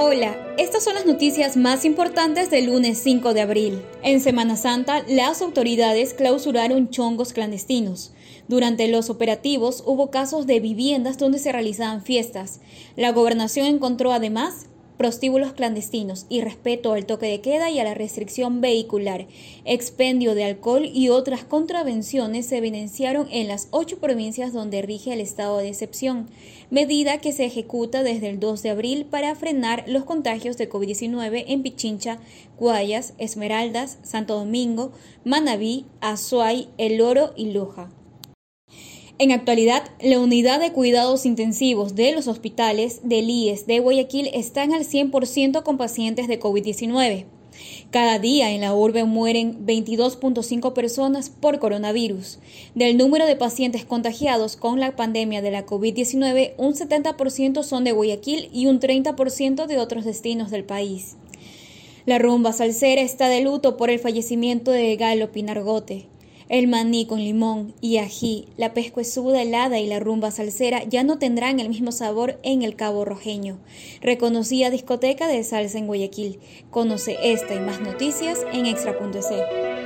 Hola, estas son las noticias más importantes del lunes 5 de abril. En Semana Santa, las autoridades clausuraron chongos clandestinos. Durante los operativos hubo casos de viviendas donde se realizaban fiestas. La gobernación encontró además prostíbulos clandestinos, y respeto al toque de queda y a la restricción vehicular, expendio de alcohol y otras contravenciones se evidenciaron en las ocho provincias donde rige el estado de excepción, medida que se ejecuta desde el 2 de abril para frenar los contagios de COVID-19 en Pichincha, Guayas, Esmeraldas, Santo Domingo, Manabí, Azuay, El Oro y Loja. En actualidad, la unidad de cuidados intensivos de los hospitales del IES de Guayaquil están al 100% con pacientes de COVID-19. Cada día en la urbe mueren 22.5 personas por coronavirus. Del número de pacientes contagiados con la pandemia de la COVID-19, un 70% son de Guayaquil y un 30% de otros destinos del país. La rumba salsera está de luto por el fallecimiento de Galo Pinargote. El maní con limón y ají, la pescuezuda helada y la rumba salsera ya no tendrán el mismo sabor en el Cabo Rojeño. Reconocida discoteca de salsa en Guayaquil. Conoce esta y más noticias en extra.es.